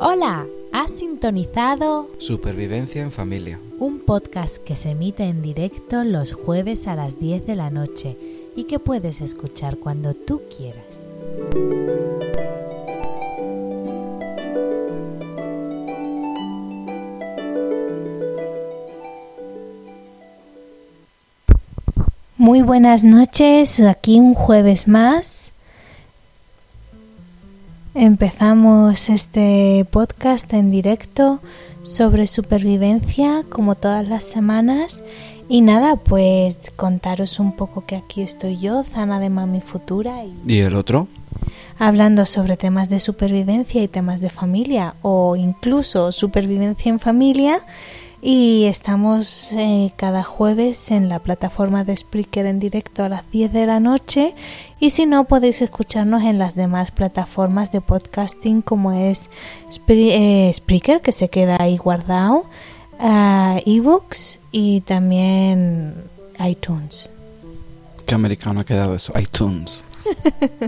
Hola, has sintonizado Supervivencia en familia. un podcast que se emite en directo los jueves a las 10 de la noche y que puedes escuchar cuando tú quieras. Muy buenas noches, aquí un jueves más. Empezamos este podcast en directo sobre supervivencia como todas las semanas y nada, pues contaros un poco que aquí estoy yo, Zana de Mami Futura y ¿Y el otro? hablando sobre temas de supervivencia y temas de familia o incluso supervivencia en familia y estamos eh, cada jueves en la plataforma de Spreaker en directo a las 10 de la noche y si no podéis escucharnos en las demás plataformas de podcasting como es Spre- eh, Spreaker que se queda ahí guardado, ah, ebooks y también iTunes. ¿Qué americano ha quedado eso? iTunes.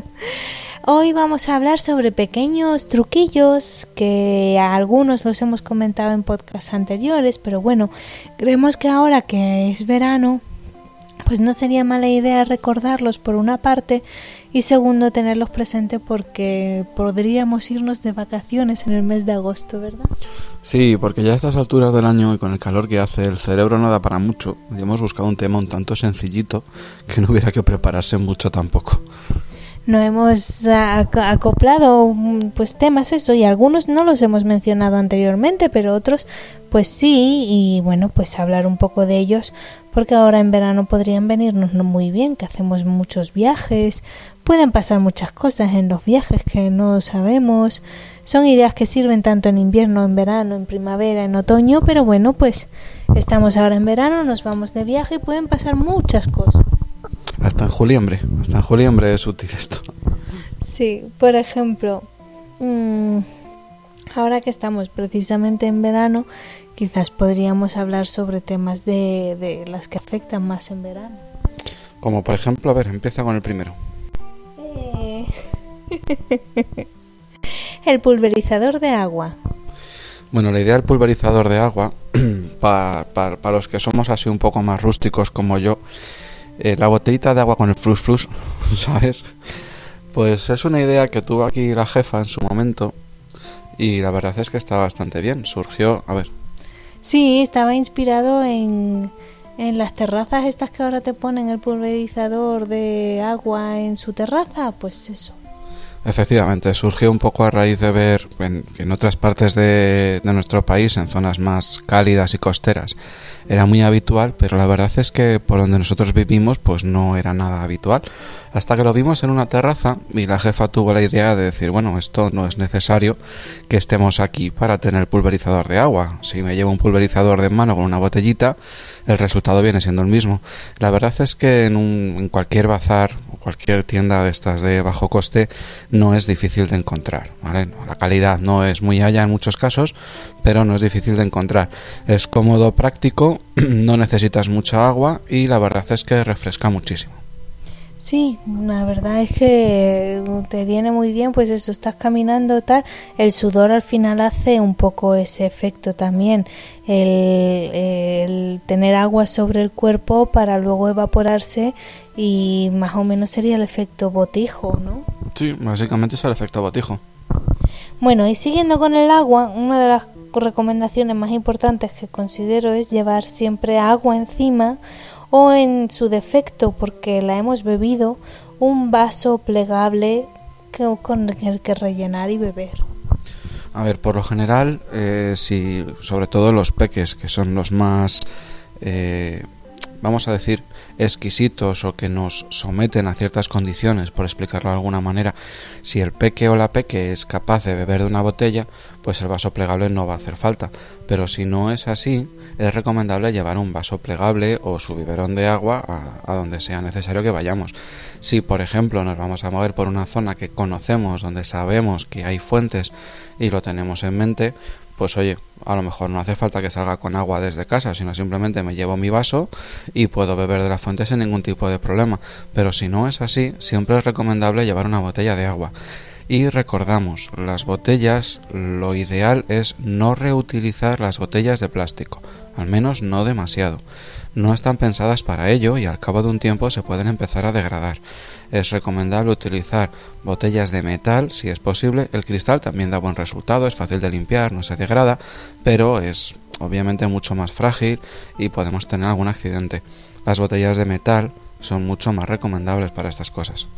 Hoy vamos a hablar sobre pequeños truquillos que a algunos los hemos comentado en podcasts anteriores, pero bueno, creemos que ahora que es verano, pues no sería mala idea recordarlos por una parte y segundo tenerlos presentes porque podríamos irnos de vacaciones en el mes de agosto, ¿verdad? Sí, porque ya a estas alturas del año y con el calor que hace, el cerebro no da para mucho. Y hemos buscado un tema un tanto sencillito que no hubiera que prepararse mucho tampoco. No hemos ac- acoplado mm, pues temas eso y algunos no los hemos mencionado anteriormente pero otros pues sí y bueno pues hablar un poco de ellos porque ahora en verano podrían venirnos no muy bien que hacemos muchos viajes pueden pasar muchas cosas en los viajes que no sabemos son ideas que sirven tanto en invierno en verano en primavera en otoño pero bueno pues estamos ahora en verano nos vamos de viaje y pueden pasar muchas cosas Hasta en juliembre. Hasta en juliembre es útil esto. Sí, por ejemplo, mm, ahora que estamos precisamente en verano, quizás podríamos hablar sobre temas de, de las que afectan más en verano. Como por ejemplo, a ver, empieza con el primero. Eh, El pulverizador de agua. Bueno, la idea del pulverizador de agua, para los que somos así un poco más rústicos como yo, eh, la botellita de agua con el flus flus, ¿sabes? Pues es una idea que tuvo aquí la jefa en su momento y la verdad es que está bastante bien. Surgió, a ver, Sí, estaba inspirado en, en las terrazas estas que ahora te ponen el pulverizador de agua en su terraza, pues eso. efectivamente, surgió un poco a raíz de ver en, en otras partes de, de nuestro país, en zonas más cálidas y costeras, era muy habitual, pero la verdad es que por donde nosotros vivimos, pues no era nada habitual. Hasta que lo vimos en una terraza y la jefa tuvo la idea de decir, bueno, esto no es necesario que estemos aquí para tener pulverizador de agua. Si me llevo un pulverizador de mano con una botellita, el resultado viene siendo el mismo. La verdad es que en, un, en cualquier bazar o cualquier tienda de estas de bajo coste no es difícil de encontrar. La calidad no es muy allá en muchos casos, pero no es difícil de encontrar. Es cómodo, práctico, no necesitas mucha agua y la verdad es que refresca muchísimo. Sí, la verdad es que te viene muy bien, pues eso, estás caminando tal, el sudor al final hace un poco ese efecto también, el, el tener agua sobre el cuerpo para luego evaporarse y más o menos sería el efecto botijo, ¿no? Sí, básicamente es el efecto botijo. Bueno, y siguiendo con el agua, una de las recomendaciones más importantes que considero es llevar siempre agua encima o en su defecto, porque la hemos bebido, un vaso plegable que- con el que rellenar y beber. A ver, por lo general, eh, si, sobre todo los peques, que son los más, eh, vamos a decir, exquisitos o que nos someten a ciertas condiciones, por explicarlo de alguna manera, si el peque o la peque es capaz de beber de una botella, pues el vaso plegable no va a hacer falta. Pero si no es así, es recomendable llevar un vaso plegable o su biberón de agua a, a donde sea necesario que vayamos. Si, por ejemplo, nos vamos a mover por una zona que conocemos, donde sabemos que hay fuentes y lo tenemos en mente, pues oye, a lo mejor no hace falta que salga con agua desde casa, sino simplemente me llevo mi vaso y puedo beber de la fuente sin ningún tipo de problema. Pero si no es así, siempre es recomendable llevar una botella de agua. Y recordamos, las botellas, lo ideal es no reutilizar las botellas de plástico, al menos no demasiado. No están pensadas para ello y al cabo de un tiempo se pueden empezar a degradar. Es recomendable utilizar botellas de metal si es posible. El cristal también da buen resultado, es fácil de limpiar, no se degrada, pero es obviamente mucho más frágil y podemos tener algún accidente. Las botellas de metal son mucho más recomendables para estas cosas.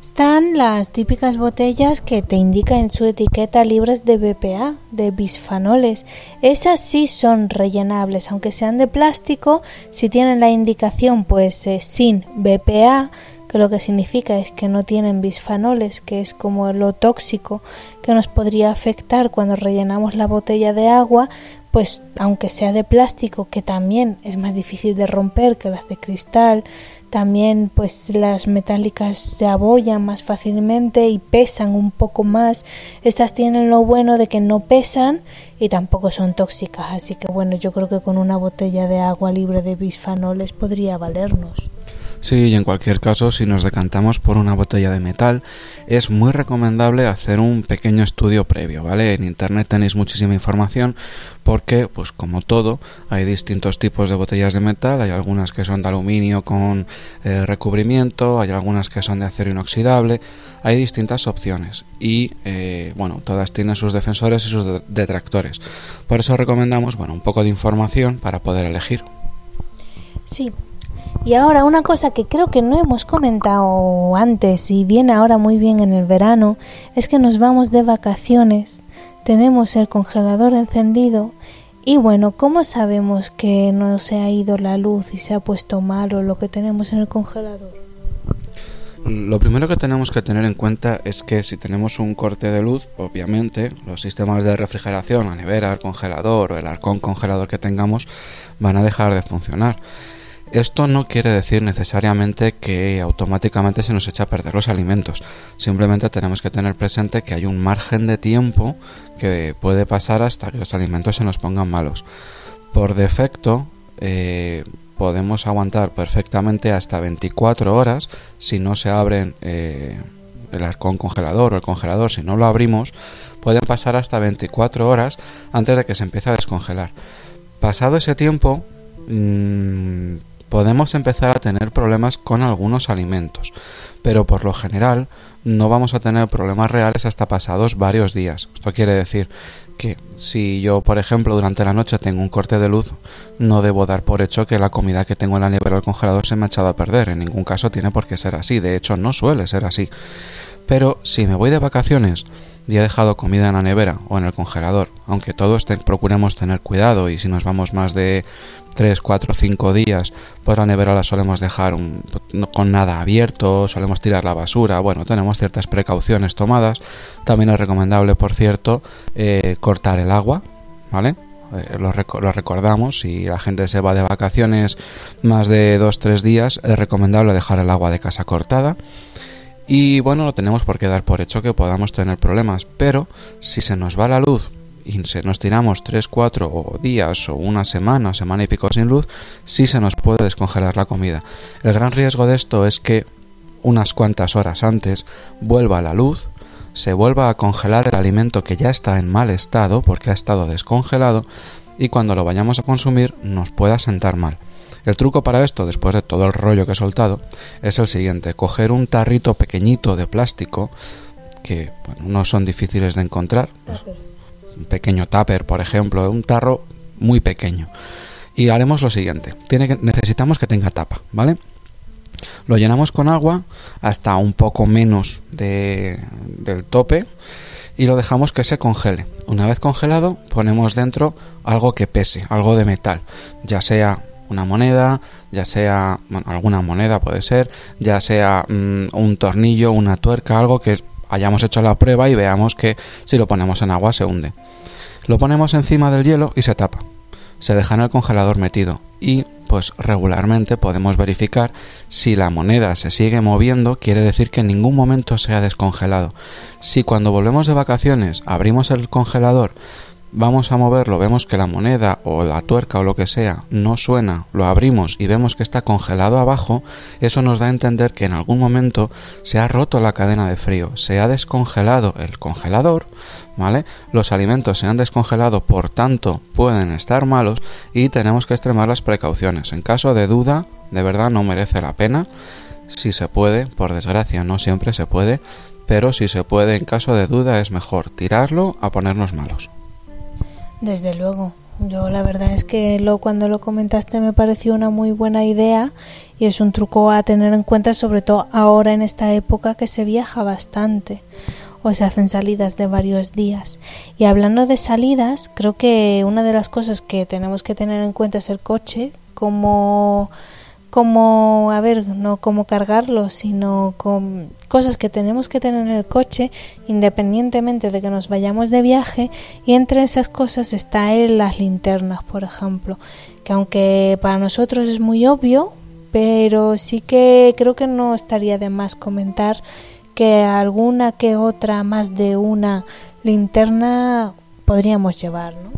Están las típicas botellas que te indican en su etiqueta libres de BPA, de bisfanoles. Esas sí son rellenables, aunque sean de plástico, si tienen la indicación pues eh, sin BPA, que lo que significa es que no tienen bisfanoles, que es como lo tóxico que nos podría afectar cuando rellenamos la botella de agua, pues aunque sea de plástico, que también es más difícil de romper que las de cristal, también pues las metálicas se abollan más fácilmente y pesan un poco más. Estas tienen lo bueno de que no pesan y tampoco son tóxicas, así que bueno, yo creo que con una botella de agua libre de bisfanoles podría valernos. Sí, y en cualquier caso, si nos decantamos por una botella de metal, es muy recomendable hacer un pequeño estudio previo, ¿vale? En internet tenéis muchísima información porque, pues como todo, hay distintos tipos de botellas de metal, hay algunas que son de aluminio con eh, recubrimiento, hay algunas que son de acero inoxidable, hay distintas opciones y, eh, bueno, todas tienen sus defensores y sus detractores. Por eso recomendamos, bueno, un poco de información para poder elegir. Sí, y ahora una cosa que creo que no hemos comentado antes y viene ahora muy bien en el verano es que nos vamos de vacaciones, tenemos el congelador encendido y bueno, ¿cómo sabemos que no se ha ido la luz y se ha puesto malo lo que tenemos en el congelador? Lo primero que tenemos que tener en cuenta es que si tenemos un corte de luz, obviamente los sistemas de refrigeración, la nevera, el congelador o el arcón congelador que tengamos van a dejar de funcionar. Esto no quiere decir necesariamente que automáticamente se nos echa a perder los alimentos. Simplemente tenemos que tener presente que hay un margen de tiempo que puede pasar hasta que los alimentos se nos pongan malos. Por defecto, eh, podemos aguantar perfectamente hasta 24 horas si no se abren eh, el arcón congelador o el congelador, si no lo abrimos, pueden pasar hasta 24 horas antes de que se empiece a descongelar. Pasado ese tiempo, mmm, podemos empezar a tener problemas con algunos alimentos, pero por lo general no vamos a tener problemas reales hasta pasados varios días. Esto quiere decir que si yo, por ejemplo, durante la noche tengo un corte de luz, no debo dar por hecho que la comida que tengo en la nevera o el congelador se me ha echado a perder. En ningún caso tiene por qué ser así. De hecho, no suele ser así. Pero si me voy de vacaciones y he dejado comida en la nevera o en el congelador, aunque todos procuremos tener cuidado y si nos vamos más de 3, 4, 5 días, pues la nevera la solemos dejar con nada abierto, solemos tirar la basura, bueno, tenemos ciertas precauciones tomadas. También es recomendable, por cierto, eh, cortar el agua, ¿vale? Eh, lo, lo, recordamos, si la gente se va de vacaciones más de 2-3 días, es recomendable dejar el agua de casa cortada. Y bueno, no tenemos por qué dar por hecho que podamos tener problemas, pero si se nos va la luz y se nos tiramos 3, 4 días o una semana, semana y pico sin luz, sí se nos puede descongelar la comida. El gran riesgo de esto es que unas cuantas horas antes vuelva la luz, se vuelva a congelar el alimento que ya está en mal estado porque ha estado descongelado y cuando lo vayamos a consumir nos pueda sentar mal. El truco para esto, después de todo el rollo que he soltado, es el siguiente, coger un tarrito pequeñito de plástico, que no son difíciles de encontrar, un pequeño tupper, por ejemplo, un tarro muy pequeño. Y haremos lo siguiente. Que, necesitamos que tenga tapa, ¿vale? Lo llenamos con agua hasta un poco menos de, del tope y lo dejamos que se congele. Una vez congelado, ponemos dentro algo que pese, algo de metal, ya sea una moneda, ya sea alguna moneda puede ser, ya sea mm, un tornillo, una tuerca, algo que hayamos hecho la prueba y veamos que si lo ponemos en agua se hunde. Lo ponemos encima del hielo y se tapa. Se deja en el congelador metido y pues regularmente podemos verificar si la moneda se sigue moviendo, quiere decir que en ningún momento se ha descongelado. Si cuando volvemos de vacaciones abrimos el congelador vamos a moverlo, vemos que la moneda o la tuerca o lo que sea no suena, lo abrimos y vemos que está congelado abajo, eso nos da a entender que en algún momento se ha roto la cadena de frío, se ha descongelado el congelador, ¿vale? Los alimentos se han descongelado, por tanto pueden estar malos y tenemos que extremar las precauciones. En caso de duda, de verdad no merece la pena. Si se puede, por desgracia no siempre se puede, pero si se puede en caso de duda es mejor tirarlo a ponernos malos. Desde luego. Yo la verdad es que lo, cuando lo comentaste me pareció una muy buena idea y es un truco a tener en cuenta sobre todo ahora en esta época que se viaja bastante o se hacen salidas de varios días. Y hablando de salidas, creo que una de las cosas que tenemos que tener en cuenta es el coche, como como, a ver, no como cargarlo, sino con cosas que tenemos que tener en el coche, independientemente de que nos vayamos de viaje, y entre esas cosas está en las linternas, por ejemplo, que aunque para nosotros es muy obvio, pero sí que creo que no estaría de más comentar que alguna que otra, más de una linterna podríamos llevar, ¿no?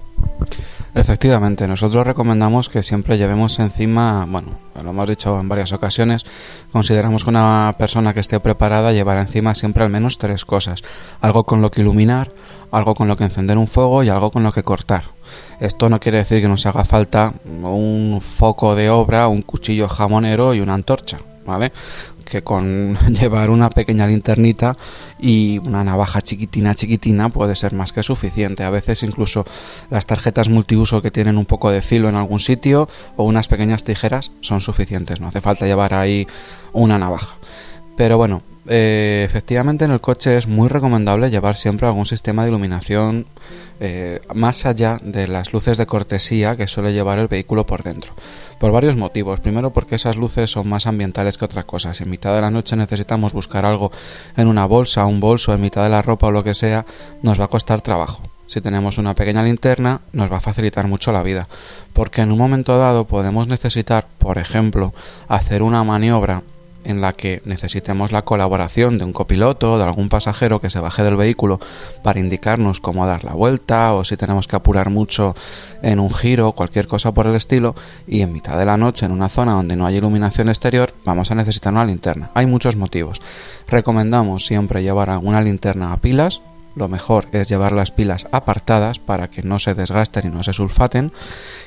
Efectivamente, nosotros recomendamos que siempre llevemos encima, bueno, lo hemos dicho en varias ocasiones, consideramos que una persona que esté preparada llevará encima siempre al menos tres cosas. Algo con lo que iluminar, algo con lo que encender un fuego y algo con lo que cortar. Esto no quiere decir que nos haga falta un foco de obra, un cuchillo jamonero y una antorcha, ¿vale? Que con llevar una pequeña linternita y una navaja chiquitina chiquitina puede ser más que suficiente. A veces incluso las tarjetas multiuso que tienen un poco de filo en algún sitio o unas pequeñas tijeras son suficientes, no hace falta llevar ahí una navaja. Pero bueno, eh, efectivamente en el coche es muy recomendable llevar siempre algún sistema de iluminación eh, más allá de las luces de cortesía que suele llevar el vehículo por dentro. Por varios motivos. Primero porque esas luces son más ambientales que otras cosas. Si en mitad de la noche necesitamos buscar algo en una bolsa, un bolso, en mitad de la ropa o lo que sea, nos va a costar trabajo. Si tenemos una pequeña linterna, nos va a facilitar mucho la vida. Porque en un momento dado podemos necesitar, por ejemplo, hacer una maniobra en la que necesitemos la colaboración de un copiloto o de algún pasajero que se baje del vehículo para indicarnos cómo dar la vuelta o si tenemos que apurar mucho en un giro cualquier cosa por el estilo y en mitad de la noche en una zona donde no hay iluminación exterior vamos a necesitar una linterna. Hay muchos motivos. Recomendamos siempre llevar alguna linterna a pilas lo mejor es llevar las pilas apartadas para que no se desgasten y no se sulfaten.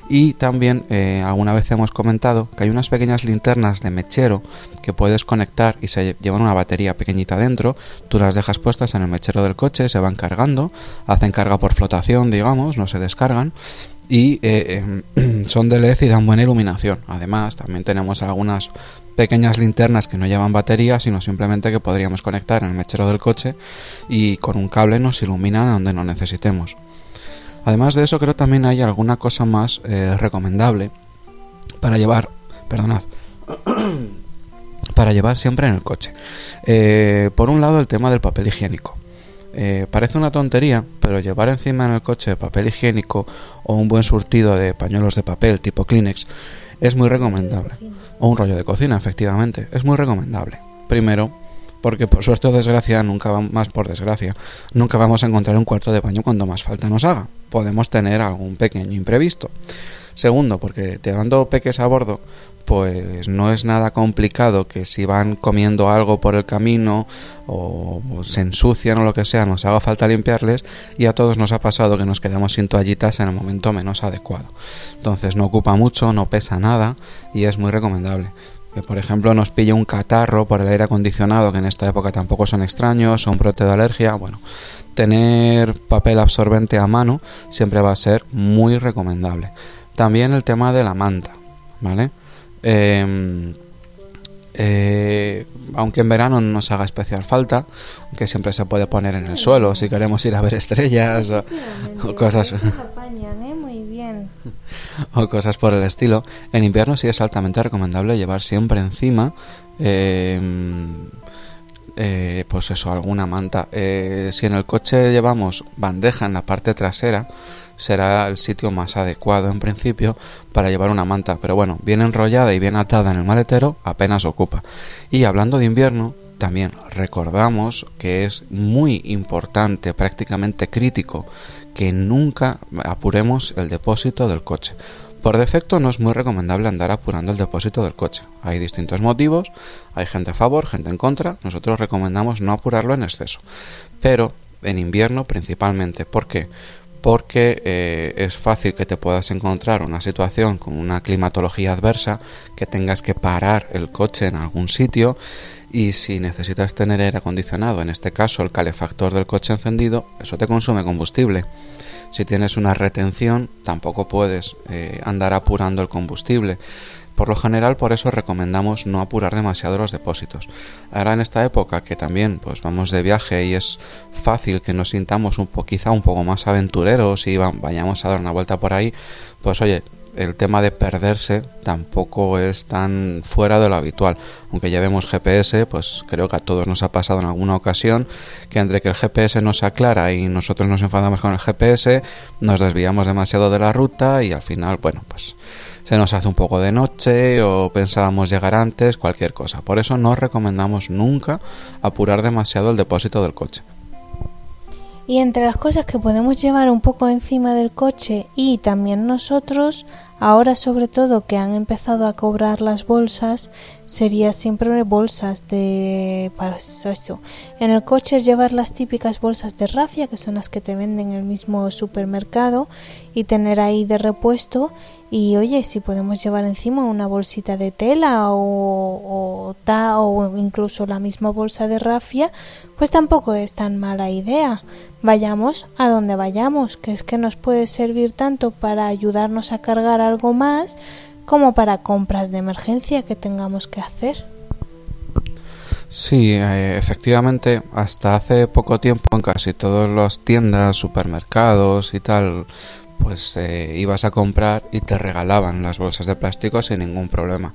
Y también eh, alguna vez hemos comentado que hay unas pequeñas linternas de mechero que puedes conectar y se llevan una batería pequeñita dentro. Tú las dejas puestas en el mechero del coche, se van cargando, hacen carga por flotación, digamos, no se descargan y eh, em, son de LED y dan buena iluminación. Además, también tenemos algunas pequeñas linternas que no llevan batería, sino simplemente que podríamos conectar en el mechero del coche y con un cable nos iluminan donde no necesitemos. Además de eso, creo también hay alguna cosa más eh, recomendable para llevar, perdonad, para llevar siempre en el coche. Eh, por un lado, el tema del papel higiénico. Eh, parece una tontería, pero llevar encima en el coche papel higiénico o un buen surtido de pañuelos de papel tipo Kleenex es muy recomendable. O un rollo de cocina, efectivamente. Es muy recomendable. Primero, porque por suerte o desgracia, nunca va, más por desgracia, nunca vamos a encontrar un cuarto de baño cuando más falta nos haga. Podemos tener algún pequeño imprevisto. Segundo, porque llevando peques a bordo, pues no es nada complicado que si van comiendo algo por el camino o se ensucian o lo que sea, nos haga falta limpiarles y a todos nos ha pasado que nos quedamos sin toallitas en el momento menos adecuado. Entonces no ocupa mucho, no pesa nada y es muy recomendable. Que por ejemplo nos pille un catarro por el aire acondicionado, que en esta época tampoco son extraños, son brote de alergia, bueno, tener papel absorbente a mano siempre va a ser muy recomendable. También el tema de la manta, ¿vale? Em, eh, aunque en verano no nos haga especial falta, que siempre se puede poner en el suelo si queremos ir a ver estrellas o, cosas. ¿eh? o cosas por el estilo. En invierno sí es altamente recomendable llevar siempre encima. Em, eh, pues eso, alguna manta. si en el coche llevamos bandeja en la parte trasera, será el sitio más adecuado en principio para llevar una manta, pero bueno, bien enrollada y bien atada en el maletero apenas ocupa. Y hablando de invierno, también recordamos que es muy importante, prácticamente crítico, que nunca apuremos el depósito del coche. Por defecto no es muy recomendable andar apurando el depósito del coche. Hay distintos motivos, hay gente a favor, gente en contra. Nosotros recomendamos no apurarlo en exceso. Pero en invierno principalmente. ¿Por qué? Porque eh, es fácil que te puedas encontrar una situación con una climatología adversa, que tengas que parar el coche en algún sitio y si necesitas tener aire acondicionado, en este caso el calefactor del coche encendido, eso te consume combustible si tienes una retención, tampoco puedes eh, andar apurando el combustible. Por lo general, por eso recomendamos no apurar demasiado los depósitos. Ahora en esta época que también pues vamos de viaje y es fácil que nos sintamos un po quizá un poco más aventureros y vayamos a dar una vuelta por ahí, pues oye, el tema de perderse tampoco es tan fuera de lo habitual. Aunque llevemos GPS, pues creo que a todos nos ha pasado en alguna ocasión que entre que el GPS nos aclara y nosotros nos enfadamos con el GPS, nos desviamos demasiado de la ruta y al final, bueno, pues se nos hace un poco de noche o pensábamos llegar antes, cualquier cosa. Por eso no recomendamos nunca apurar demasiado el depósito del coche. Y entre las cosas que podemos llevar un poco encima del coche y también nosotros, ahora sobre todo que han empezado a cobrar las bolsas, sería siempre bolsas de para eso. En el coche llevar las típicas bolsas de rafia, que son las que te venden en el mismo supermercado, y tener ahí de repuesto y oye, si podemos llevar encima una bolsita de tela o, o, ta, o incluso la misma bolsa de rafia, pues tampoco es tan mala idea. Vayamos a donde vayamos, que es que nos puede servir tanto para ayudarnos a cargar algo más como para compras de emergencia que tengamos que hacer. Sí, eh, efectivamente, hasta hace poco tiempo en casi todas las tiendas, supermercados y tal, pues eh, ibas a comprar y te regalaban las bolsas de plástico sin ningún problema.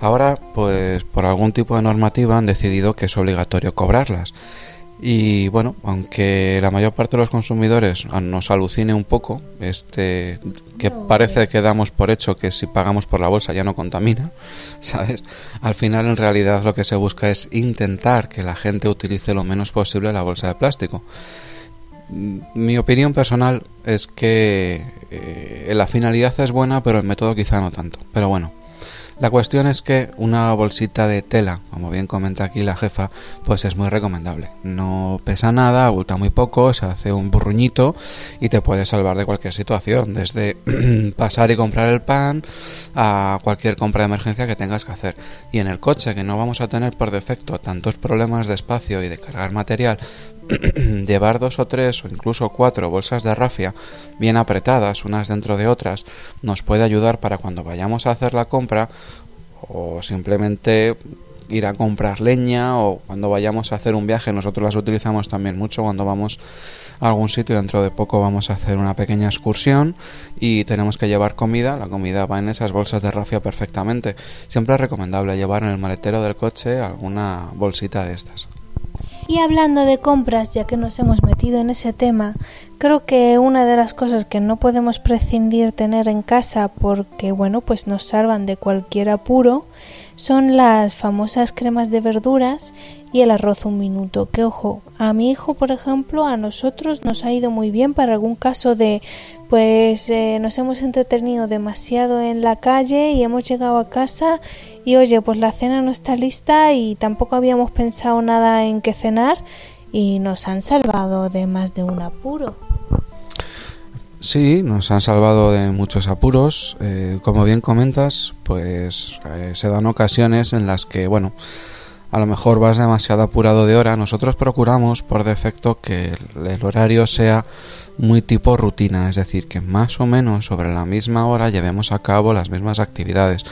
Ahora, pues por algún tipo de normativa han decidido que es obligatorio cobrarlas. Y bueno, aunque la mayor parte de los consumidores nos alucine un poco, este que parece que damos por hecho que si pagamos por la bolsa ya no contamina, ¿sabes? Al final en realidad lo que se busca es intentar que la gente utilice lo menos posible la bolsa de plástico. Mi opinión personal es que eh, la finalidad es buena, pero el método quizá no tanto. Pero bueno, la cuestión es que una bolsita de tela, como bien comenta aquí la jefa, pues es muy recomendable. No pesa nada, abulta muy poco, se hace un burruñito y te puede salvar de cualquier situación, desde pasar y comprar el pan a cualquier compra de emergencia que tengas que hacer. Y en el coche, que no vamos a tener por defecto tantos problemas de espacio y de cargar material, llevar dos o tres o incluso cuatro bolsas de rafia bien apretadas unas dentro de otras nos puede ayudar para cuando vayamos a hacer la compra o simplemente ir a comprar leña o cuando vayamos a hacer un viaje. Nosotros las utilizamos también mucho cuando vamos a algún sitio. Dentro de poco vamos a hacer una pequeña excursión y tenemos que llevar comida. La comida va en esas bolsas de rafia perfectamente. Siempre es recomendable llevar en el maletero del coche alguna bolsita de estas y hablando de compras, ya que nos hemos metido en ese tema, creo que una de las cosas que no podemos prescindir tener en casa porque, bueno, pues nos salvan de cualquier apuro, son las famosas cremas de verduras y el arroz un minuto. Que ojo, a mi hijo, por ejemplo, a nosotros nos ha ido muy bien para algún caso de pues eh, nos hemos entretenido demasiado en la calle y hemos llegado a casa y oye, pues la cena no está lista y tampoco habíamos pensado nada en qué cenar y nos han salvado de más de un apuro. Sí, nos han salvado de muchos apuros. Eh, como bien comentas, pues eh, se dan ocasiones en las que, bueno, a lo mejor vas demasiado apurado de hora. Nosotros procuramos por defecto que el horario sea muy tipo rutina, es decir, que más o menos sobre la misma hora llevemos a cabo las mismas actividades,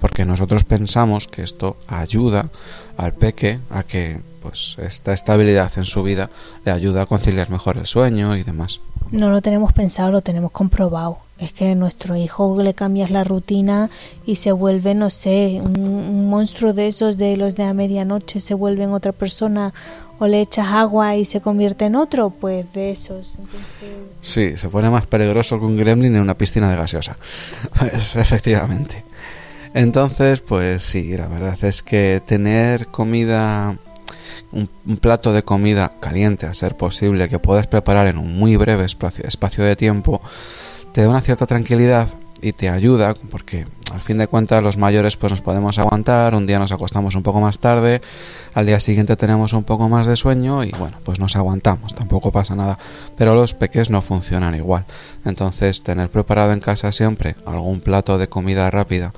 porque nosotros pensamos que esto ayuda al peque a que pues esta estabilidad en su vida le ayuda a conciliar mejor el sueño y demás. No lo tenemos pensado, lo tenemos comprobado. Es que a nuestro hijo le cambias la rutina y se vuelve, no sé, un, monstruo de esos de los de a medianoche, se vuelve en otra persona o le echas agua y se convierte en otro, pues de esos. Sí, se pone más peligroso que un gremlin en una piscina de gaseosa. Pues, efectivamente. Entonces, pues sí, la verdad es que tener comida un, plato de comida caliente, a ser posible, que puedas preparar en un muy breve espacio de tiempo, te da una cierta tranquilidad y te ayuda porque al fin de cuentas los mayores pues nos podemos aguantar, un día nos acostamos un poco más tarde, al día siguiente tenemos un poco más de sueño y bueno, pues nos aguantamos, tampoco pasa nada, pero los peques no funcionan igual. Entonces, tener preparado en casa siempre algún plato de comida rápida,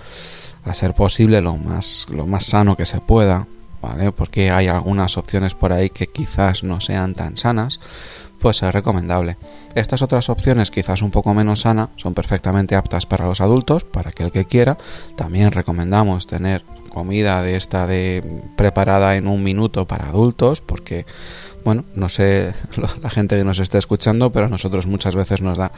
a ser posible lo más lo más sano que se pueda, ¿vale? Porque hay algunas opciones por ahí que quizás no sean tan sanas, pues es recomendable. Estas otras opciones, quizás un poco menos sana, son perfectamente aptas para los adultos, para aquel que quiera. También recomendamos tener comida de esta de preparada en un minuto para adultos, porque bueno, no sé la gente que nos esté escuchando, pero a nosotros muchas veces nos da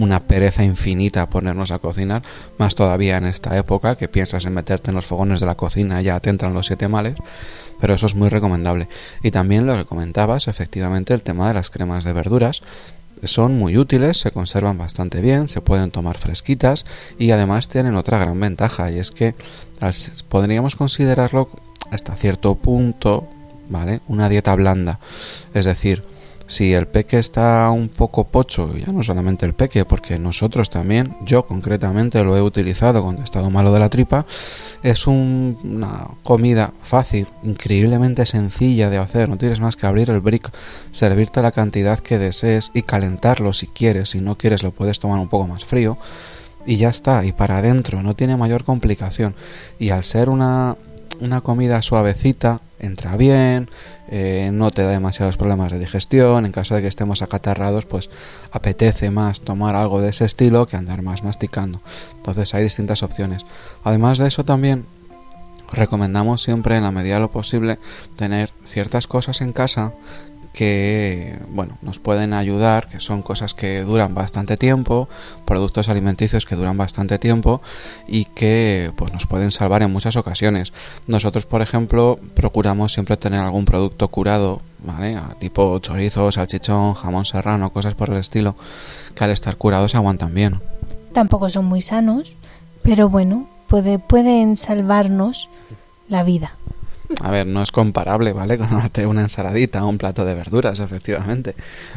una pereza infinita ponernos a cocinar, más todavía en esta época que piensas en meterte en los fogones de la cocina ya te entran los siete males pero eso es muy recomendable. Y también lo que comentabas, efectivamente, el tema de las cremas de verduras. Son muy útiles, se conservan bastante bien, se pueden tomar fresquitas y además tienen otra gran ventaja y es que podríamos considerarlo hasta cierto punto, ¿vale? Una dieta blanda. Es decir, si el peque está un poco pocho, ya no solamente el peque, porque nosotros también, yo concretamente lo he utilizado cuando he estado malo de la tripa, es una comida fácil, increíblemente sencilla de hacer, no tienes más que abrir el brick, servirte la cantidad que desees y calentarlo si quieres, si no quieres lo puedes tomar un poco más frío y ya está, y para adentro, no tiene mayor complicación. Y al ser una, una comida suavecita, entra bien, eh, no te da demasiados problemas de digestión, en caso de que estemos acatarrados, pues apetece más tomar algo de ese estilo que andar más masticando. Entonces hay distintas opciones. Además de eso también recomendamos siempre en la medida de lo posible tener ciertas cosas en casa que bueno nos pueden ayudar que son cosas que duran bastante tiempo productos alimenticios que duran bastante tiempo y que pues nos pueden salvar en muchas ocasiones. Nosotros por ejemplo procuramos siempre tener algún producto curado vale tipo chorizo salchichón jamón serrano cosas por el estilo que al estar curados aguantan bien. Tampoco son muy sanos pero bueno puede, pueden salvarnos la vida a ver, no es comparable, ¿vale? Con una ensaladita o un plato de verduras, efectivamente.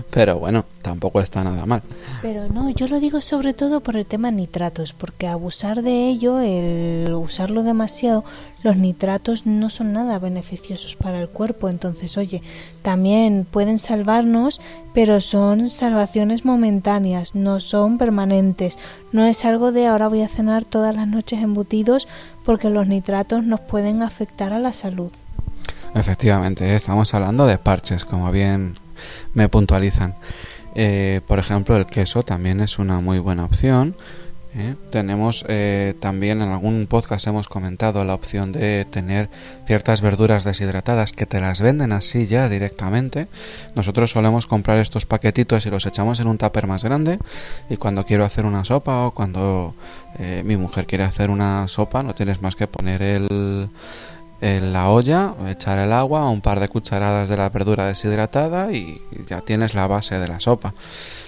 Pero bueno, tampoco está nada mal. Pero no, yo lo digo sobre todo por el tema nitratos, porque abusar de ello, el usarlo demasiado, los nitratos no son nada beneficiosos para el cuerpo. Entonces, oye, también pueden salvarnos, pero son salvaciones momentáneas, no son permanentes. No es algo de ahora voy a cenar todas las noches embutidos porque los nitratos nos pueden afectar a la salud. Efectivamente, estamos hablando de parches, como bien me puntualizan. Eh, por ejemplo, el queso también es una muy buena opción ¿eh? Tenemos eh, también en algún podcast hemos comentado la opción de tener ciertas verduras deshidratadas que te las venden así ya directamente. Nosotros solemos comprar estos paquetitos y los echamos en un tupper más grande y cuando quiero hacer una sopa o cuando eh, mi mujer quiere hacer una sopa no tienes más que poner el en la olla, echar el agua, un par de cucharadas de la verdura deshidratada y ya tienes la base de la sopa.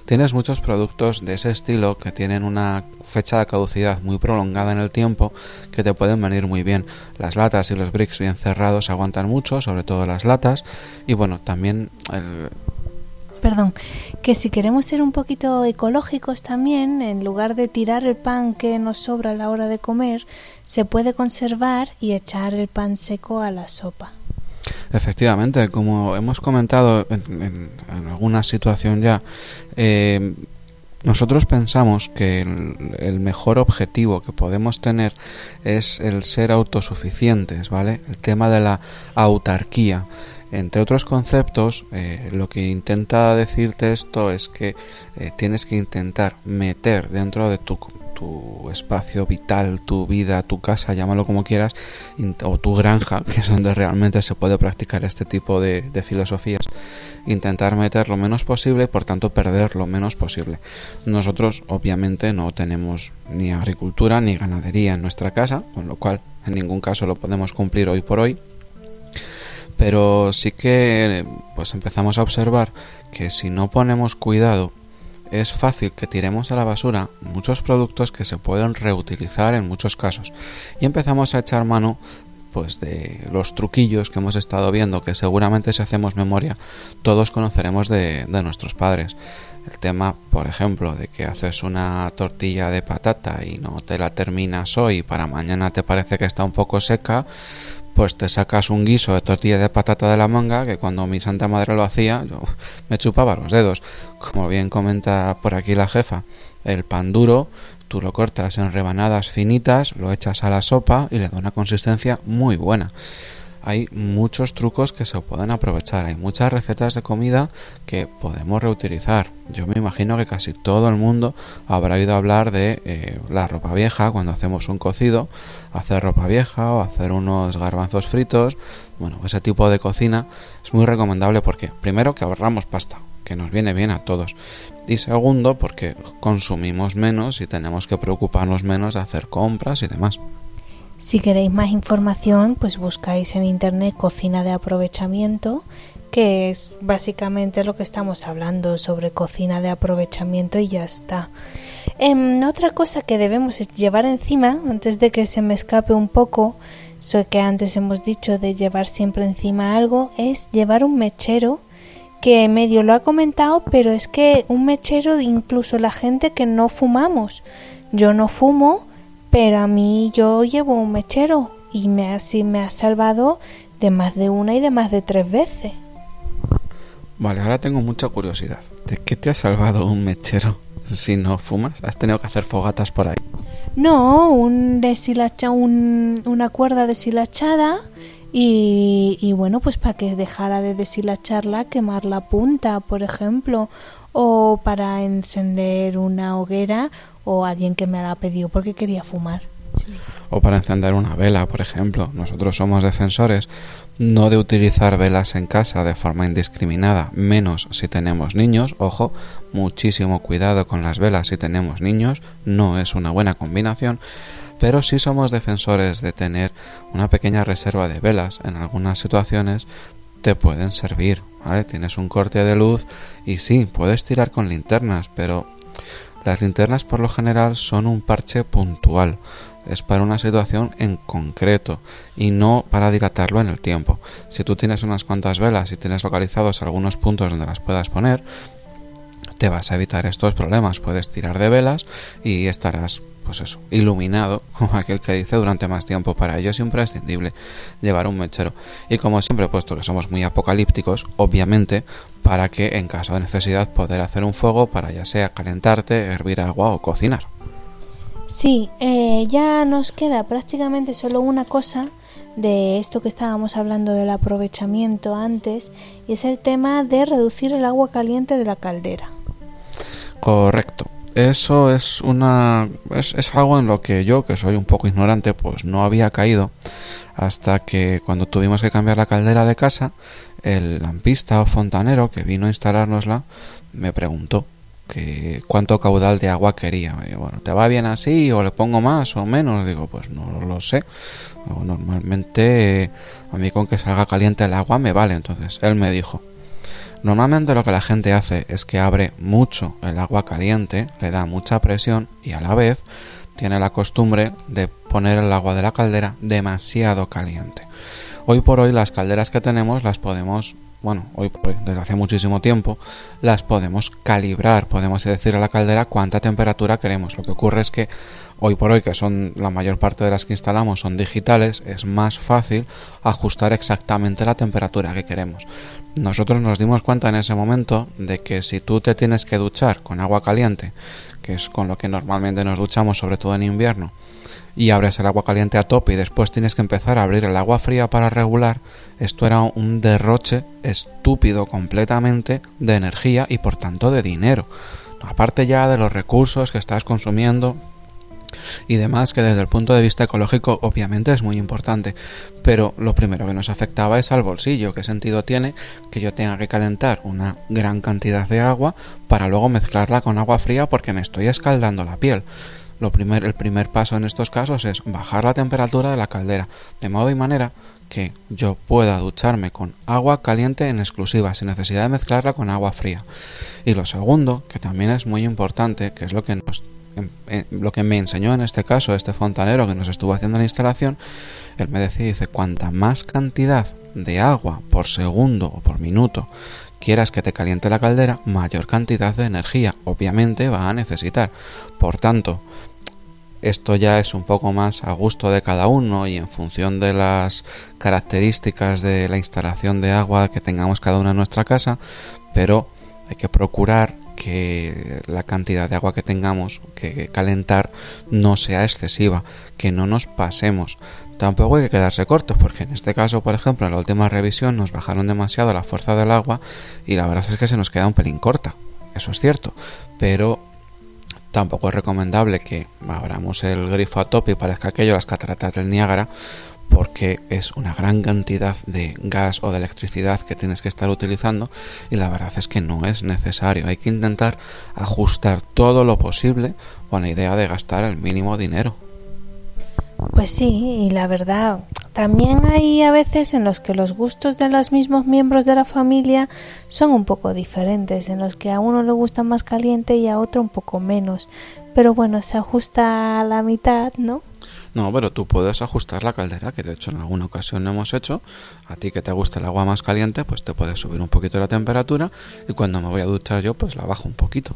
Tienes muchos productos de ese estilo que tienen una fecha de caducidad muy prolongada en el tiempo que te pueden venir muy bien. Las latas y los bricks bien cerrados aguantan mucho, sobre todo las latas. Y bueno, también el, perdón, que si queremos ser un poquito ecológicos también, en lugar de tirar el pan que nos sobra a la hora de comer, se puede conservar y echar el pan seco a la sopa. Efectivamente, como hemos comentado en, alguna situación ya, eh, nosotros pensamos que el, mejor objetivo que podemos tener es el ser autosuficientes, ¿vale? El tema de la autarquía. Entre otros conceptos, eh, lo que intenta decirte esto es que eh, tienes que intentar meter dentro de tu, tu, espacio vital, tu vida, tu casa, llámalo como quieras, o tu granja, que es donde realmente se puede practicar este tipo de, filosofías, intentar meter lo menos posible y por tanto perder lo menos posible. Nosotros obviamente no tenemos ni agricultura ni ganadería en nuestra casa, con lo cual en ningún caso lo podemos cumplir hoy por hoy pero sí que pues empezamos a observar que si no ponemos cuidado es fácil que tiremos a la basura muchos productos que se pueden reutilizar en muchos casos y empezamos a echar mano pues de los truquillos que hemos estado viendo, que seguramente si hacemos memoria todos conoceremos de, de nuestros padres. El tema, por ejemplo, de que haces una tortilla de patata y no te la terminas hoy, para mañana te parece que está un poco seca, pues te sacas un guiso de tortilla de patata de la manga que cuando mi santa madre lo hacía yo me chupaba los dedos. Como bien comenta por aquí la jefa, el pan duro tú lo cortas en rebanadas finitas, lo echas a la sopa y le da una consistencia muy buena hay muchos trucos que se pueden aprovechar, hay muchas recetas de comida que podemos reutilizar. Yo me imagino que casi todo el mundo habrá oído hablar de eh, la ropa vieja cuando hacemos un cocido, hacer ropa vieja o hacer unos garbanzos fritos. Bueno, ese tipo de cocina es muy recomendable porque primero que ahorramos pasta, que nos viene bien a todos. Y segundo, porque consumimos menos y tenemos que preocuparnos menos de hacer compras y demás. Si queréis más información, pues buscáis en internet cocina de aprovechamiento, que es básicamente lo que estamos hablando sobre cocina de aprovechamiento y ya está. Em, otra cosa que debemos llevar encima, antes de que se me escape un poco, eso que antes hemos dicho de llevar siempre encima algo, es llevar un mechero que medio lo ha comentado, pero es que un mechero incluso la gente que no fumamos. Yo no fumo, pero a mí yo llevo un mechero y me, así me ha salvado de más de una y de más de tres veces. Vale, ahora tengo mucha curiosidad. ¿De qué te ha salvado un mechero si no fumas? ¿Has tenido que hacer fogatas por ahí? No, un deshilacha, un, una cuerda deshilachada y, y bueno, pues para que dejara de deshilacharla, quemar la punta, por ejemplo, o para encender una hoguera o alguien que me la pedido porque quería fumar. O para encender una vela, por ejemplo. Nosotros somos defensores no de utilizar velas en casa de forma indiscriminada, menos si tenemos niños. Ojo, muchísimo cuidado con las velas si tenemos niños, no es una buena combinación. Pero sí somos defensores de tener una pequeña reserva de velas en algunas situaciones te pueden servir. Tienes un corte de luz y sí, puedes tirar con linternas, pero las linternas por lo general son un parche puntual, es para una situación en concreto y no para dilatarlo en el tiempo. Si tú tienes unas cuantas velas y tienes localizados algunos puntos donde las puedas poner, te vas a evitar estos problemas. Puedes tirar de velas y estarás, pues eso, iluminado, como aquel que dice, durante más tiempo. Para ello es imprescindible llevar un mechero. Y como siempre, puesto que somos muy apocalípticos, obviamente, para que en caso de necesidad poder hacer un fuego para ya sea calentarte, hervir agua o cocinar. Sí, eh, ya nos queda prácticamente solo una cosa de esto que estábamos hablando del aprovechamiento antes y es el tema de reducir el agua caliente de la caldera. Correcto. Eso es una es, es, algo en lo que yo, que soy un poco ignorante, pues no había caído hasta que cuando tuvimos que cambiar la caldera de casa, el lampista o fontanero que vino a instalárnosla me preguntó que cuánto caudal de agua quería. bueno, ¿te va bien así o le pongo más o menos? Digo, pues no lo sé. normalmente a mí con que salga caliente el agua me vale. Entonces él me dijo, normalmente lo que la gente hace es que abre mucho el agua caliente, le da mucha presión y a la vez tiene la costumbre de poner el agua de la caldera demasiado caliente. Hoy por hoy las calderas que tenemos las podemos, bueno, hoy por hoy, desde hace muchísimo tiempo, las podemos calibrar, podemos decir a la caldera cuánta temperatura queremos. Lo que ocurre es que hoy por hoy, que son la mayor parte de las que instalamos son digitales, es más fácil ajustar exactamente la temperatura que queremos. Nosotros nos dimos cuenta en ese momento de que si tú te tienes que duchar con agua caliente, que es con lo que normalmente nos duchamos, sobre todo en invierno, y abres el agua caliente a tope y después tienes que empezar a abrir el agua fría para regular, esto era un derroche estúpido completamente de energía y por tanto de dinero. Aparte ya de los recursos que estás consumiendo y demás que desde el punto de vista ecológico obviamente es muy importante, pero lo primero que nos afectaba es al bolsillo. ¿Qué sentido tiene que yo tenga que calentar una gran cantidad de agua para luego mezclarla con agua fría porque me estoy escaldando la piel? Lo primer, el primer paso en estos casos es bajar la temperatura de la caldera, de modo y manera que yo pueda ducharme con agua caliente en exclusiva, sin necesidad de mezclarla con agua fría. Y lo segundo, que también es muy importante, que es lo que nos lo que me enseñó en este caso este fontanero que nos estuvo haciendo la instalación, él me decía, dice, cuanta más cantidad de agua por segundo o por minuto quieras que te caliente la caldera, mayor cantidad de energía obviamente va a necesitar. Por tanto, esto ya es un poco más a gusto de cada uno y en función de las características de la instalación de agua que tengamos cada uno en nuestra casa, pero hay que procurar que la cantidad de agua que tengamos que calentar no sea excesiva, que no nos pasemos. Tampoco hay que quedarse cortos, porque en este caso, por ejemplo, en la última revisión nos bajaron demasiado la fuerza del agua y la verdad es que se nos queda un pelín corta. Eso es cierto, pero tampoco es recomendable que abramos el grifo a tope y parezca aquello las cataratas del Niágara, porque es una gran cantidad de gas o de electricidad que tienes que estar utilizando y la verdad es que no es necesario. Hay que intentar ajustar todo lo posible con la idea de gastar el mínimo dinero. Pues sí, y la verdad, también hay a veces en los que los gustos de los mismos miembros de la familia son un poco diferentes, en los que a uno le gusta más caliente y a otro un poco menos. Pero bueno, se ajusta a la mitad, ¿no? No, pero tú puedes ajustar la caldera, que de hecho en alguna ocasión lo hemos hecho. A ti que te gusta el agua más caliente, pues te puedes subir un poquito la temperatura y cuando me voy a duchar yo, pues la bajo un poquito.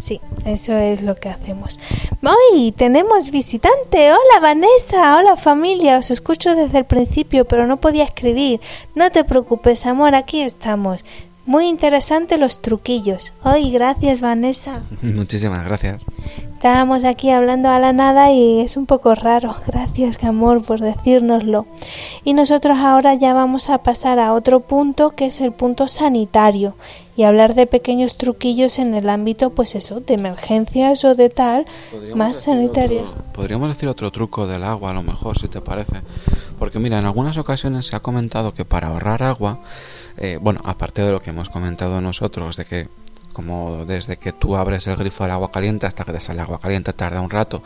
Sí, eso es lo que hacemos. Hoy tenemos visitante. Hola Vanessa, hola familia. Os escucho desde el principio, pero no podía escribir. No te preocupes, amor, aquí estamos. Muy interesante los truquillos. Hoy, gracias Vanessa. Muchísimas gracias. Estábamos aquí hablando a la nada y es un poco raro. Gracias, amor, por decírnoslo. Y nosotros ahora ya vamos a pasar a otro punto que es el punto sanitario y hablar de pequeños truquillos en el ámbito, pues eso, de emergencias o de tal, más sanitario. podríamos decir otro truco del agua, a lo mejor, si te parece. Porque mira, en algunas ocasiones se ha comentado que para ahorrar agua eh, bueno, aparte de lo que hemos comentado nosotros, de que como desde que tú abres el grifo del agua caliente hasta que te sale agua caliente tarda un rato,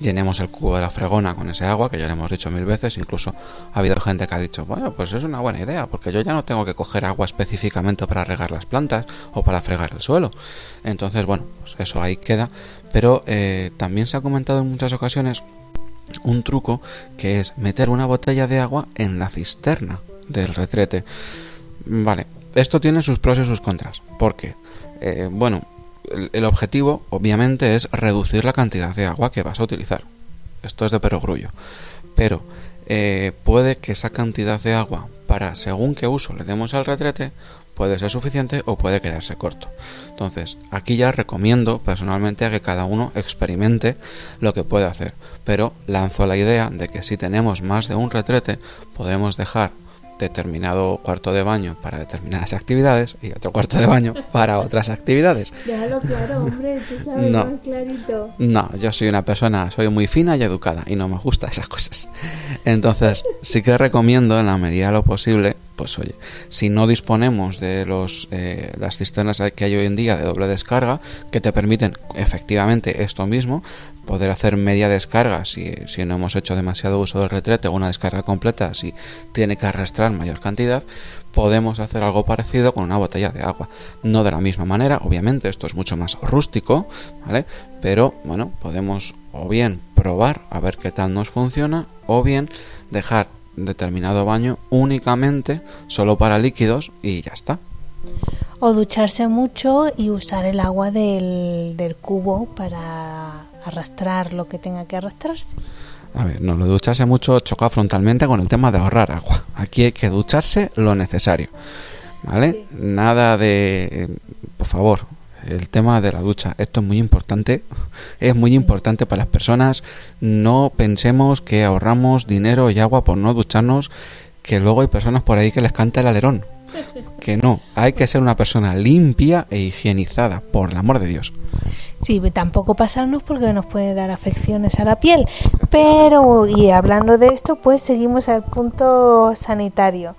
llenemos el cubo de la fregona con ese agua, que ya lo hemos dicho mil veces, incluso ha habido gente que ha dicho, bueno, pues es una buena idea, porque yo ya no tengo que coger agua específicamente para regar las plantas o para fregar el suelo. Entonces, bueno, pues eso ahí queda, pero eh, también se ha comentado en muchas ocasiones un truco que es meter una botella de agua en la cisterna del retrete. Vale, esto tiene sus pros y sus contras. porque eh, bueno, el, objetivo obviamente es reducir la cantidad de agua que vas a utilizar. Esto es de perogrullo. Pero eh, puede que esa cantidad de agua para según qué uso le demos al retrete puede ser suficiente o puede quedarse corto. Entonces, aquí ya recomiendo personalmente a que cada uno experimente lo que puede hacer, pero lanzo la idea de que si tenemos más de un retrete, podemos dejar determinado cuarto de baño para determinadas actividades y otro cuarto de baño para otras actividades. Déjalo claro, hombre, tú sabes no, más clarito. No, yo soy una persona, soy muy fina y educada y no me gustan esas cosas. Entonces, sí que recomiendo en la medida de lo posible pues oye, si no disponemos de los, eh, las cisternas que hay hoy en día de doble descarga, que te permiten efectivamente esto mismo, poder hacer media descarga si, si no hemos hecho demasiado uso del retrete o una descarga completa si tiene que arrastrar mayor cantidad, podemos hacer algo parecido con una botella de agua. No de la misma manera, obviamente, esto es mucho más rústico, ¿vale? Pero bueno, podemos o bien probar a ver qué tal nos funciona o bien dejar determinado baño únicamente solo para líquidos y ya está. O ducharse mucho y usar el agua del, del cubo para arrastrar lo que tenga que arrastrarse. A ver, no, lo de ducharse mucho choca frontalmente con el tema de ahorrar agua. Aquí hay que ducharse lo necesario. ¿Vale? Nada de... Por favor, el tema de la ducha. Esto es muy importante, es muy importante para las personas. No pensemos que ahorramos dinero y agua por no ducharnos, que luego hay personas por ahí que les canta el alerón. Que no, hay que ser una persona limpia e higienizada, por el amor de Dios. Sí, tampoco pasarnos porque nos puede dar afecciones a la piel. Pero, y hablando de esto, pues seguimos al punto sanitario.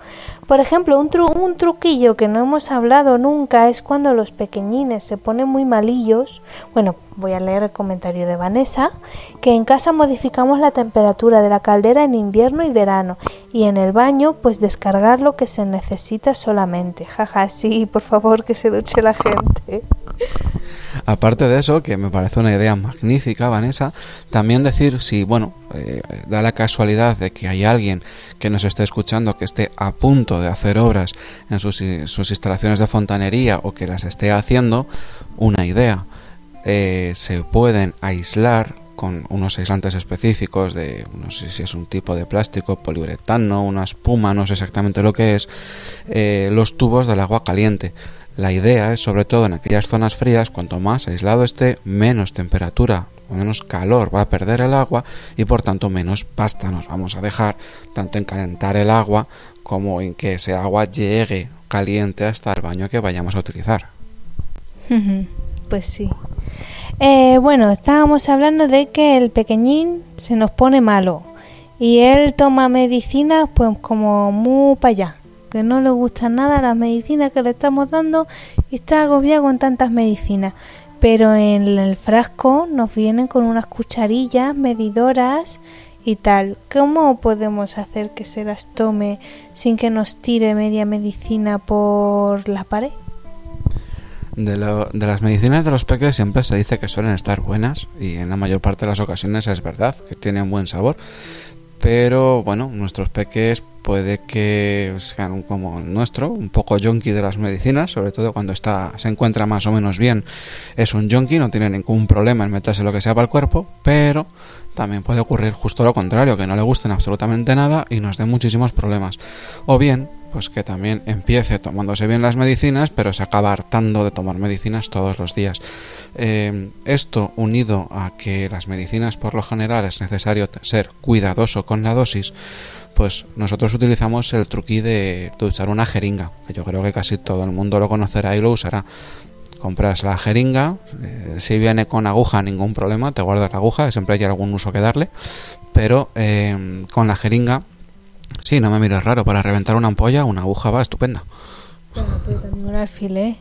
Por ejemplo, un, un truquillo que no hemos hablado nunca es cuando los pequeñines se ponen muy malillos. Bueno, voy a leer el comentario de Vanessa, que en casa modificamos la temperatura de la caldera en invierno y verano y en el baño pues descargar lo que se necesita solamente. Jaja, sí, por favor que se duche la gente. Aparte de eso, que me parece una idea magnífica, Vanessa, también decir si, bueno, eh, da la casualidad de que hay alguien que nos esté escuchando que esté a punto de hacer obras en sus, sus instalaciones de fontanería o que las esté haciendo, una idea. Eh, se pueden aislar con unos aislantes específicos de no sé si es un tipo de plástico, poliuretano, una espuma, no sé exactamente lo que es, eh, los tubos del agua caliente. La idea es, sobre todo en aquellas zonas frías, cuanto más aislado esté, menos temperatura o menos calor va a perder el agua y por tanto menos pasta nos vamos a dejar, tanto en calentar el agua como en que ese agua llegue caliente hasta el baño que vayamos a utilizar. Pues sí. Eh, bueno, estábamos hablando de que el pequeñín se nos pone malo y él toma medicina pues como muy para allá, que no le gustan nada las medicinas que le estamos dando y está agobiado con tantas medicinas. Pero en el frasco nos vienen con unas cucharillas medidoras y tal. ¿Cómo podemos hacer que se las tome sin que nos tire media medicina por la pared? De, las medicinas de los peques siempre se dice que suelen estar buenas y en la mayor parte de las ocasiones es verdad, que tienen buen sabor. Pero bueno, nuestros peques puede que sean como el nuestro, un poco yonki de las medicinas, sobre todo cuando está, se encuentra más o menos bien. Es un yonki, no tiene ningún problema en meterse lo que sea para el cuerpo, pero también puede ocurrir justo lo contrario, que no le gusten absolutamente nada y nos dé muchísimos problemas. O bien pues que también empiece tomándose bien las medicinas, pero se acaba hartando de tomar medicinas todos los días. Eh, esto unido a que las medicinas por lo general es necesario ser cuidadoso con la dosis, pues nosotros utilizamos el truqui de, usar una jeringa, que yo creo que casi todo el mundo lo conocerá y lo usará compras la jeringa, eh, si viene con aguja ningún problema, te guardas la aguja, siempre hay algún uso que darle, pero eh, con la jeringa Sí, no me mires raro. Para reventar una ampolla, una aguja va estupenda. un alfiler.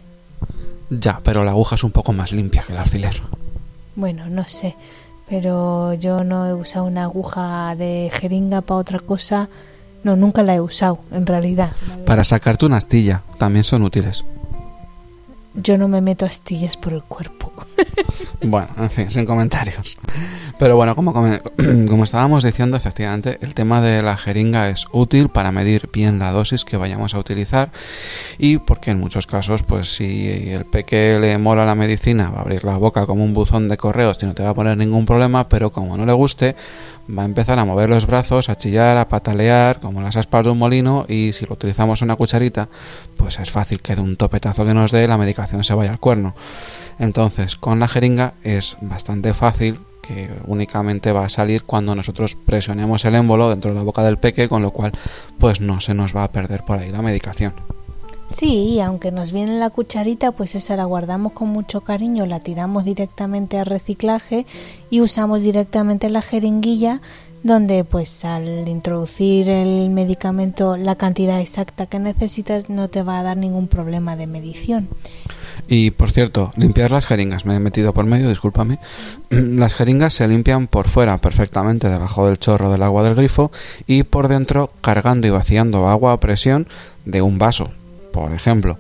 Ya, pero la aguja es un poco más limpia que el alfiler. Bueno, no sé. Pero yo no he usado una aguja de jeringa para otra cosa. No, nunca la he usado, en realidad. Para sacarte una astilla, también son útiles. Yo no me meto astillas por el cuerpo. Bueno, en fin, sin comentarios. Pero bueno, como, como estábamos diciendo, efectivamente, el tema de la jeringa es útil para medir bien la dosis que vayamos a utilizar y porque en muchos casos, pues si el peque le mola la medicina, va a abrir la boca como un buzón de correos y no te va a poner ningún problema, pero como no le guste, va a empezar a mover los brazos, a chillar, a patalear, como las aspas de un molino, y si lo utilizamos una cucharita, pues es fácil que de un topetazo que nos dé la medicación se vaya al cuerno. Entonces, con la jeringa es bastante fácil que únicamente va a salir cuando nosotros presionemos el émbolo dentro de la boca del peque, con lo cual pues no se nos va a perder por ahí la medicación. Sí, aunque nos viene la cucharita, pues esa la guardamos con mucho cariño, la tiramos directamente al reciclaje y usamos directamente la jeringuilla donde pues al introducir el medicamento la cantidad exacta que necesitas no te va a dar ningún problema de medición. Y por cierto, limpiar las jeringas, me he metido por medio, discúlpame. Las jeringas se limpian por fuera perfectamente debajo del chorro del agua del grifo y por dentro cargando y vaciando agua a presión de un vaso, por ejemplo.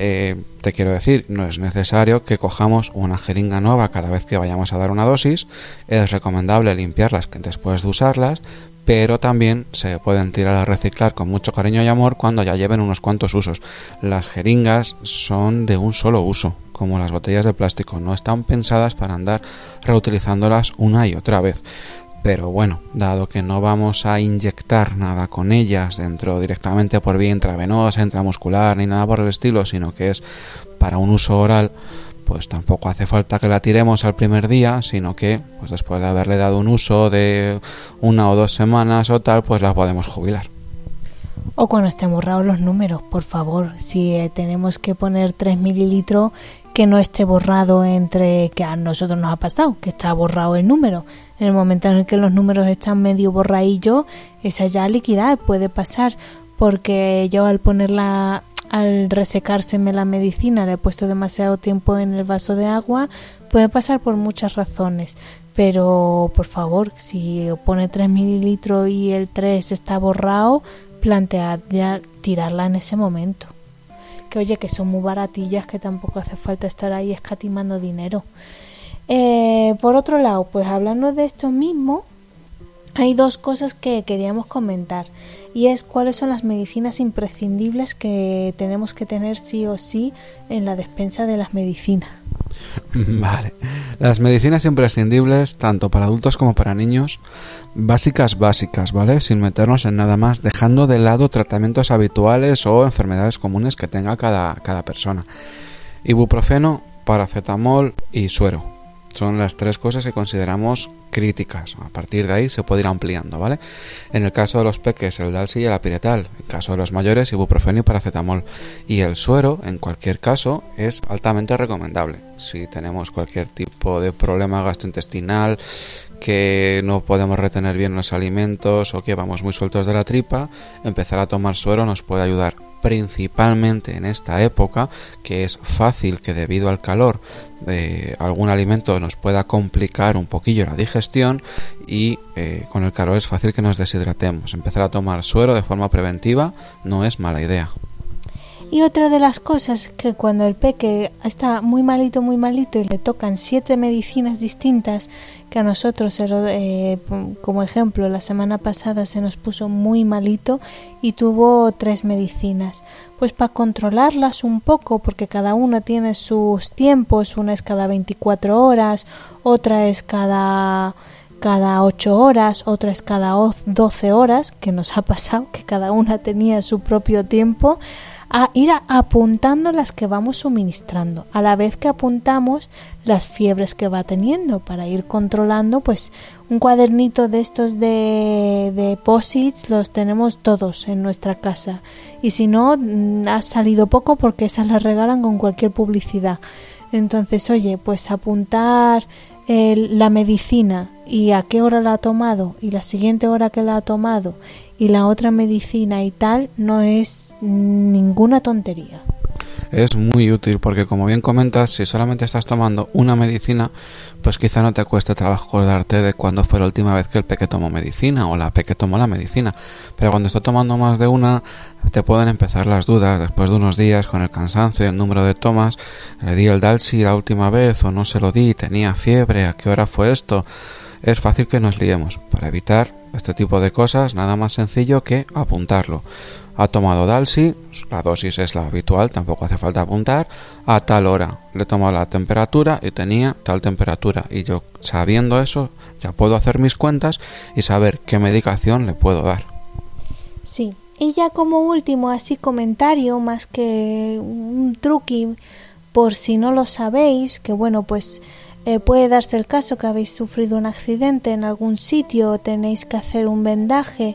Eh, te quiero decir, no es necesario que cojamos una jeringa nueva cada vez que vayamos a dar una dosis. Es recomendable limpiarlas después de usarlas, pero también se pueden tirar a reciclar con mucho cariño y amor cuando ya lleven unos cuantos usos. Las jeringas son de un solo uso, como las botellas de plástico, no están pensadas para andar reutilizándolas una y otra vez. Pero bueno, dado que no vamos a inyectar nada con ellas dentro directamente por vía intravenosa, intramuscular ni nada por el estilo, sino que es para un uso oral, pues tampoco hace falta que la tiremos al primer día, sino que pues después de haberle dado un uso de una o dos semanas o tal, pues la podemos jubilar. O cuando estén borrados los números, por favor, si eh, tenemos que poner 3 mililitros, que no esté borrado entre que a nosotros nos ha pasado, que está borrado el número. En el momento en el que los números están medio borradillos, esa ya liquidar puede pasar, porque yo al ponerla, al resecárseme la medicina, le he puesto demasiado tiempo en el vaso de agua, puede pasar por muchas razones. Pero por favor, si pone 3 mililitros y el 3 está borrado, plantead ya tirarla en ese momento. que oye, que son muy baratillas, que tampoco hace falta estar ahí escatimando dinero. Eh, por otro lado, pues hablando de esto mismo, hay dos cosas que queríamos comentar y es cuáles son las medicinas imprescindibles que tenemos que tener sí o sí en la despensa de las medicinas. Vale. Las medicinas imprescindibles, tanto para adultos como para niños, básicas, básicas, ¿vale? Sin meternos en nada más, dejando de lado tratamientos habituales o enfermedades comunes que tenga cada, cada persona. Ibuprofeno, paracetamol y suero son las tres cosas que consideramos críticas. A partir de ahí se puede ir ampliando, ¿vale? En el caso de los peques, el Dalsi y el Apiretal. En el caso de los mayores, ibuprofeno y paracetamol. Y el suero, en cualquier caso, es altamente recomendable. Si tenemos cualquier tipo de problema gastrointestinal, que no podemos retener bien los alimentos o que vamos muy sueltos de la tripa, empezar a tomar suero nos puede ayudar principalmente en esta época, que es fácil que debido al calor de algún alimento nos pueda complicar un poquillo la digestión y eh, con el calor es fácil que nos deshidratemos. Empezar a tomar suero de forma preventiva no es mala idea. Y otra de las cosas que cuando el peque está muy malito, muy malito y le tocan siete medicinas distintas, que a nosotros, eh, como ejemplo, la semana pasada se nos puso muy malito y tuvo tres medicinas. Pues para controlarlas un poco, porque cada una tiene sus tiempos, una es cada 24 horas, otra es cada cada 8 horas, otra es cada 12 horas, que nos ha pasado que cada una tenía su propio tiempo a ir apuntando las que vamos suministrando, a la vez que apuntamos las fiebres que va teniendo para ir controlando, pues un cuadernito de estos de, de posits los tenemos todos en nuestra casa y si no mm, ha salido poco porque esas las regalan con cualquier publicidad. Entonces, oye, pues apuntar la medicina y a qué hora la ha tomado y la siguiente hora que la ha tomado y la otra medicina y tal no es ninguna tontería. Es muy útil porque como bien comentas, si solamente estás tomando una medicina, pues quizá no te cueste trabajo acordarte de cuándo fue la última vez que el peque tomó medicina o la peque tomó la medicina. Pero cuando está tomando más de una, te pueden empezar las dudas después de unos días con el cansancio y el número de tomas. Le di el Dalsi la última vez o no se lo di, tenía fiebre, ¿a qué hora fue esto? Es fácil que nos liemos. Para evitar este tipo de cosas, nada más sencillo que apuntarlo. Ha tomado Dalsi, la dosis es la habitual, tampoco hace falta apuntar, a tal hora. Le tomado la temperatura y tenía tal temperatura. Y yo, sabiendo eso, ya puedo hacer mis cuentas y saber qué medicación le puedo dar. Sí, y ya como último, así comentario, más que un truqui, por si no lo sabéis, que bueno, pues eh, puede darse el caso que habéis sufrido un accidente en algún sitio, o tenéis que hacer un vendaje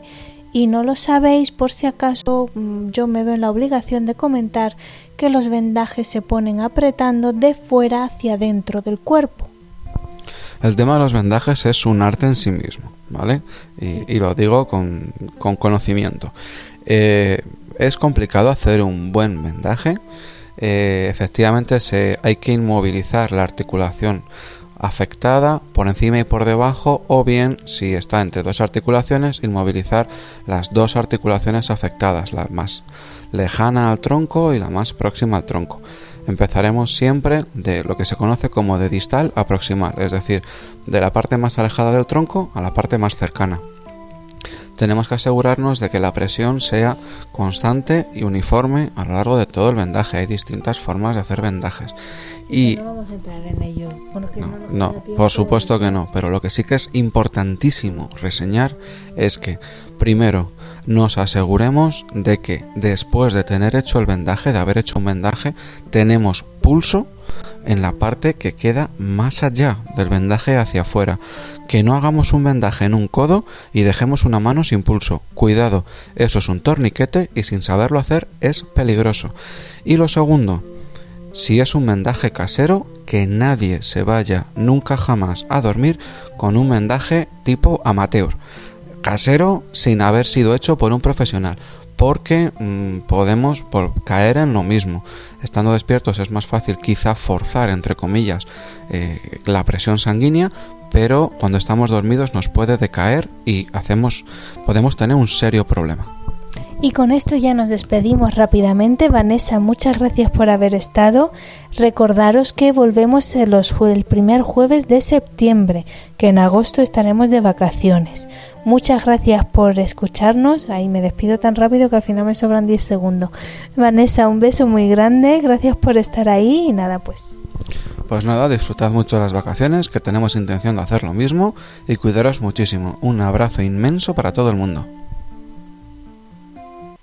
y no lo sabéis, por si acaso mm, yo me veo en la obligación de comentar que los vendajes se ponen apretando de fuera hacia dentro del cuerpo. El tema de los vendajes es un arte en sí mismo, ¿vale? Y, lo digo con, conocimiento. Eh, es complicado hacer un buen vendaje eh, efectivamente se, hay que inmovilizar la articulación afectada por encima y por debajo o bien si está entre dos articulaciones inmovilizar las dos articulaciones afectadas la más lejana al tronco y la más próxima al tronco. Empezaremos siempre de lo que se conoce como de distal a proximal es decir de la parte más alejada del tronco a la parte más cercana tenemos que asegurarnos de que la presión sea constante y uniforme a lo largo de todo el vendaje. Hay distintas formas de hacer vendajes. Y no vamos a entrar en ello. no, por supuesto que no. Pero lo que sí que es importantísimo reseñar es que, primero, nos aseguremos de que después de tener hecho el vendaje, de haber hecho un vendaje, tenemos pulso en la parte que queda más allá del vendaje hacia afuera. Que no hagamos un vendaje en un codo y dejemos una mano sin pulso. Cuidado, eso es un torniquete y sin saberlo hacer es peligroso. Y lo segundo, si es un vendaje casero, que nadie se vaya nunca jamás a dormir con un vendaje tipo amateur. Casero sin haber sido hecho por un profesional porque mm, podemos caer en lo mismo. Estando despiertos es más fácil quizá forzar, entre comillas, eh, la presión sanguínea, pero cuando estamos dormidos nos puede decaer y hacemos, podemos tener un serio problema. Y con esto ya nos despedimos rápidamente. Vanessa, muchas gracias por haber estado. Recordaros que volvemos el, primer jueves de septiembre, que en agosto estaremos de vacaciones. Muchas gracias por escucharnos. Ahí me despido tan rápido que al final me sobran 10 segundos. Vanessa, un beso muy grande. Gracias por estar ahí y nada, pues. Pues nada, disfrutad mucho las vacaciones, que tenemos intención de hacer lo mismo y cuidaros muchísimo. Un abrazo inmenso para todo el mundo.